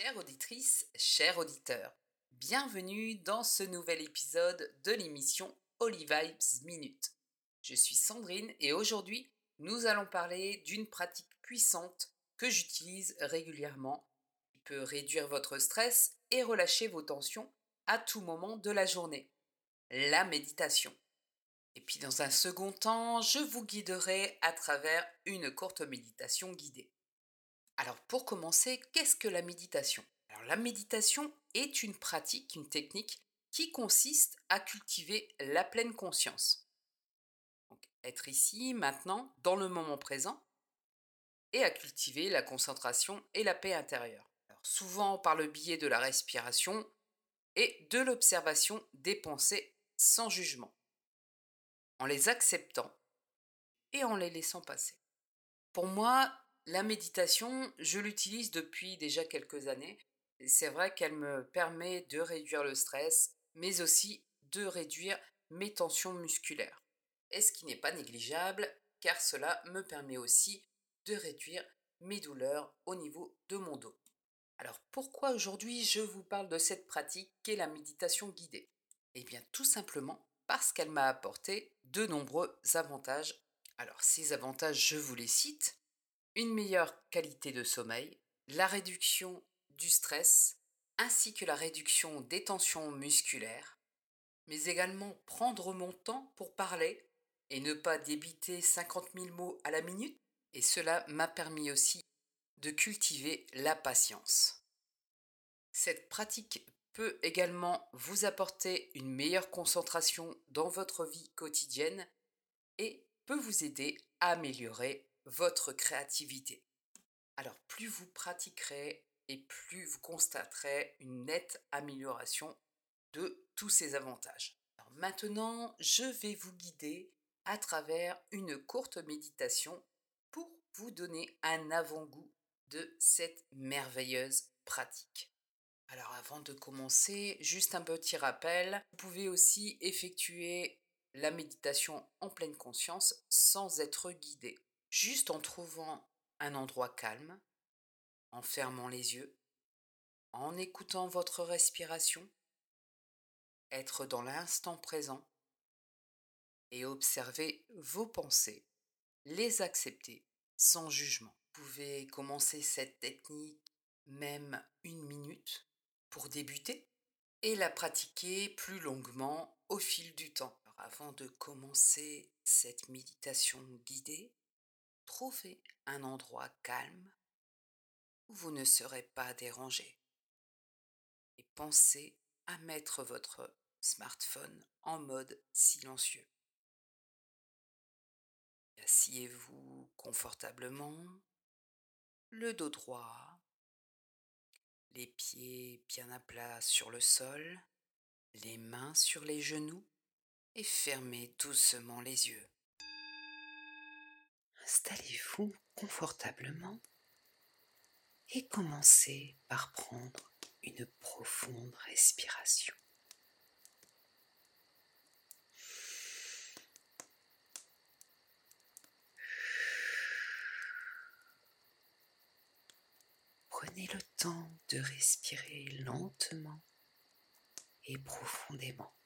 Chères auditrices, chers auditeurs, bienvenue dans ce nouvel épisode de l'émission Holy Minute. Je suis Sandrine et aujourd'hui, nous allons parler d'une pratique puissante que j'utilise régulièrement qui peut réduire votre stress et relâcher vos tensions à tout moment de la journée. La méditation. Et puis dans un second temps, je vous guiderai à travers une courte méditation guidée. Alors pour commencer, qu'est-ce que la méditation? Alors la méditation est une pratique, une technique qui consiste à cultiver la pleine conscience. Donc être ici, maintenant, dans le moment présent, et à cultiver la concentration et la paix intérieure. Souvent par le biais de la respiration et de l'observation des pensées sans jugement, en les acceptant et en les laissant passer. Pour moi, la méditation, je l'utilise depuis déjà quelques années. C'est vrai qu'elle me permet de réduire le stress, mais aussi de réduire mes tensions musculaires. Et ce qui n'est pas négligeable, car cela me permet aussi de réduire mes douleurs au niveau de mon dos. Alors pourquoi aujourd'hui je vous parle de cette pratique qu'est la méditation guidée? Eh bien tout simplement parce qu'elle m'a apporté de nombreux avantages. Alors ces avantages, je vous les cite une meilleure qualité de sommeil, la réduction du stress, ainsi que la réduction des tensions musculaires, mais également prendre mon temps pour parler et ne pas débiter 50 000 mots à la minute, et cela m'a permis aussi de cultiver la patience. Cette pratique peut également vous apporter une meilleure concentration dans votre vie quotidienne et peut vous aider à améliorer votre créativité. Alors plus vous pratiquerez et plus vous constaterez une nette amélioration de tous ces avantages. Maintenant, je vais vous guider à travers une courte méditation pour vous donner un avant-goût de cette merveilleuse pratique. Alors avant de commencer, juste un petit rappel, vous pouvez aussi effectuer la méditation en pleine conscience sans être guidé juste en trouvant un endroit calme, en fermant les yeux, en écoutant votre respiration, être dans l'instant présent et observer vos pensées, les accepter sans jugement. Vous pouvez commencer cette technique même une minute pour débuter et la pratiquer plus longuement au fil du temps. avant de commencer cette méditation guidée, Trouvez un endroit calme où vous ne serez pas dérangé. Et pensez à mettre votre smartphone en mode silencieux. Asseyez-vous confortablement, le dos droit, les pieds bien à plat sur le sol, les mains sur les genoux et fermez doucement les yeux. Installez-vous confortablement et commencez par prendre une profonde respiration. Prenez le temps de respirer lentement et profondément.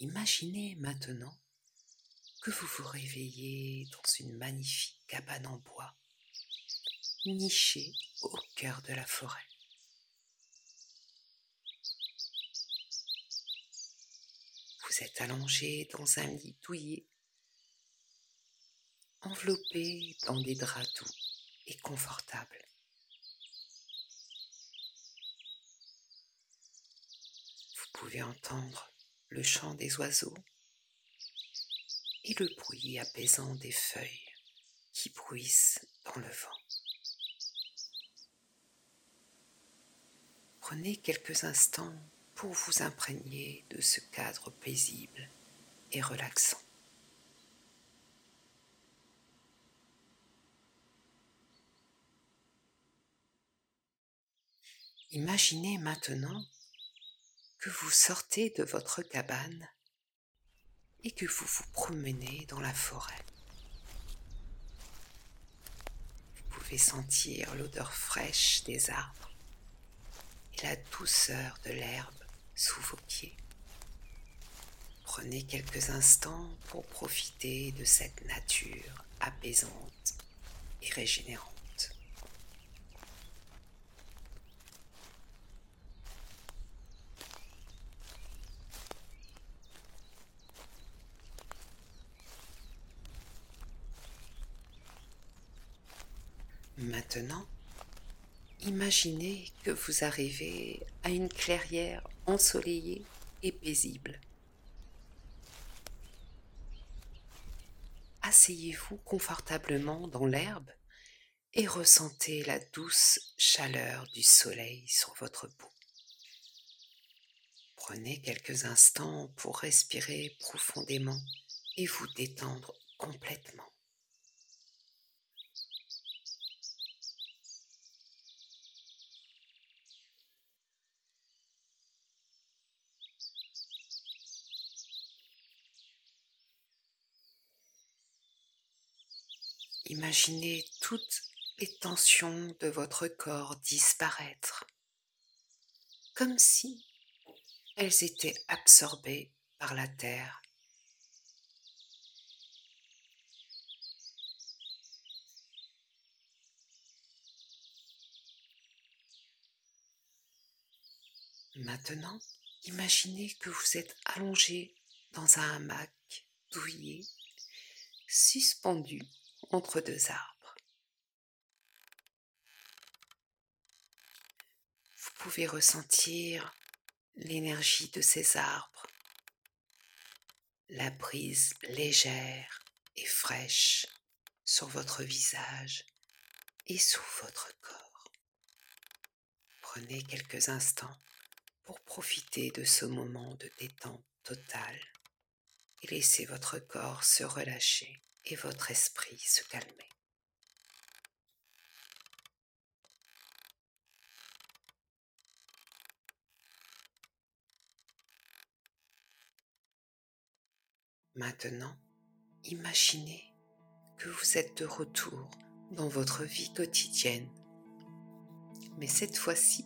Imaginez maintenant que vous vous réveillez dans une magnifique cabane en bois, nichée au cœur de la forêt. Vous êtes allongé dans un lit douillet, enveloppé dans des draps doux et confortables. Vous pouvez entendre le chant des oiseaux et le bruit apaisant des feuilles qui bruissent dans le vent. Prenez quelques instants pour vous imprégner de ce cadre paisible et relaxant. Imaginez maintenant que vous sortez de votre cabane et que vous vous promenez dans la forêt. pouvez sentir l'odeur fraîche des arbres et la douceur de l'herbe sous vos pieds. Prenez quelques instants pour profiter de cette nature apaisante et régénérante. Maintenant, imaginez que vous arrivez à une clairière ensoleillée et paisible. Asseyez-vous confortablement dans l'herbe et ressentez la douce chaleur du soleil sur votre peau. Prenez quelques instants pour respirer profondément et vous détendre complètement. Imaginez toutes les tensions de votre corps disparaître, comme si elles étaient absorbées par la terre. Maintenant, imaginez que vous êtes allongé dans un hamac douillet, suspendu entre deux arbres. Vous pouvez ressentir l'énergie de ces arbres, la brise légère et fraîche sur votre visage et sous votre corps. Prenez quelques instants pour profiter de ce moment de détente totale et laissez votre corps se relâcher et votre esprit se calmer. Maintenant, imaginez que vous êtes de retour dans votre vie quotidienne. Mais cette fois-ci,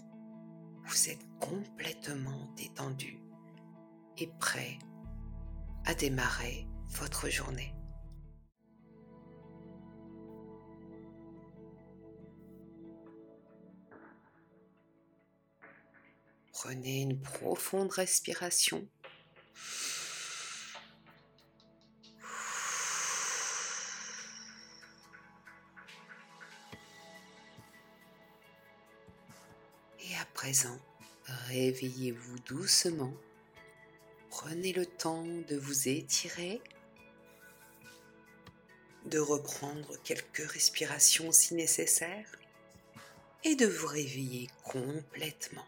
vous êtes complètement détendu et prêt à démarrer votre journée. Prenez une profonde respiration. Et à présent, réveillez-vous doucement. Prenez le temps de vous étirer, de reprendre quelques respirations si nécessaire et de vous réveiller complètement.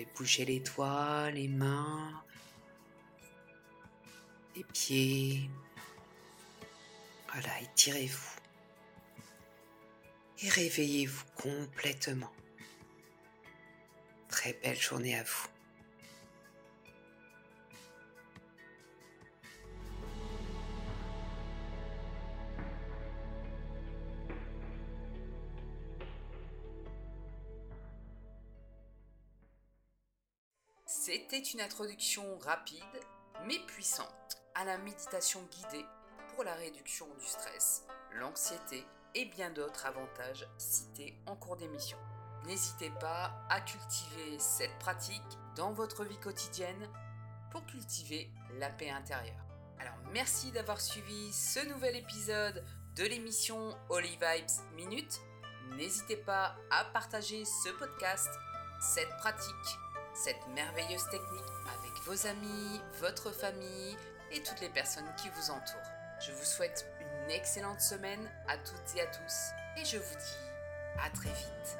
Pouvez bouger les doigts, les mains, les pieds. Voilà, étirez-vous. Et réveillez-vous complètement. Très belle journée à vous. C'était une introduction rapide mais puissante à la méditation guidée pour la réduction du stress, l'anxiété et bien d'autres avantages cités en cours d'émission. N'hésitez pas à cultiver cette pratique dans votre vie quotidienne pour cultiver la paix intérieure. Alors merci d'avoir suivi ce nouvel épisode de l'émission Holy Vibes Minute. N'hésitez pas à partager ce podcast, cette pratique cette merveilleuse technique avec vos amis, votre famille et toutes les personnes qui vous entourent. Je vous souhaite une excellente semaine à toutes et à tous et je vous dis à très vite.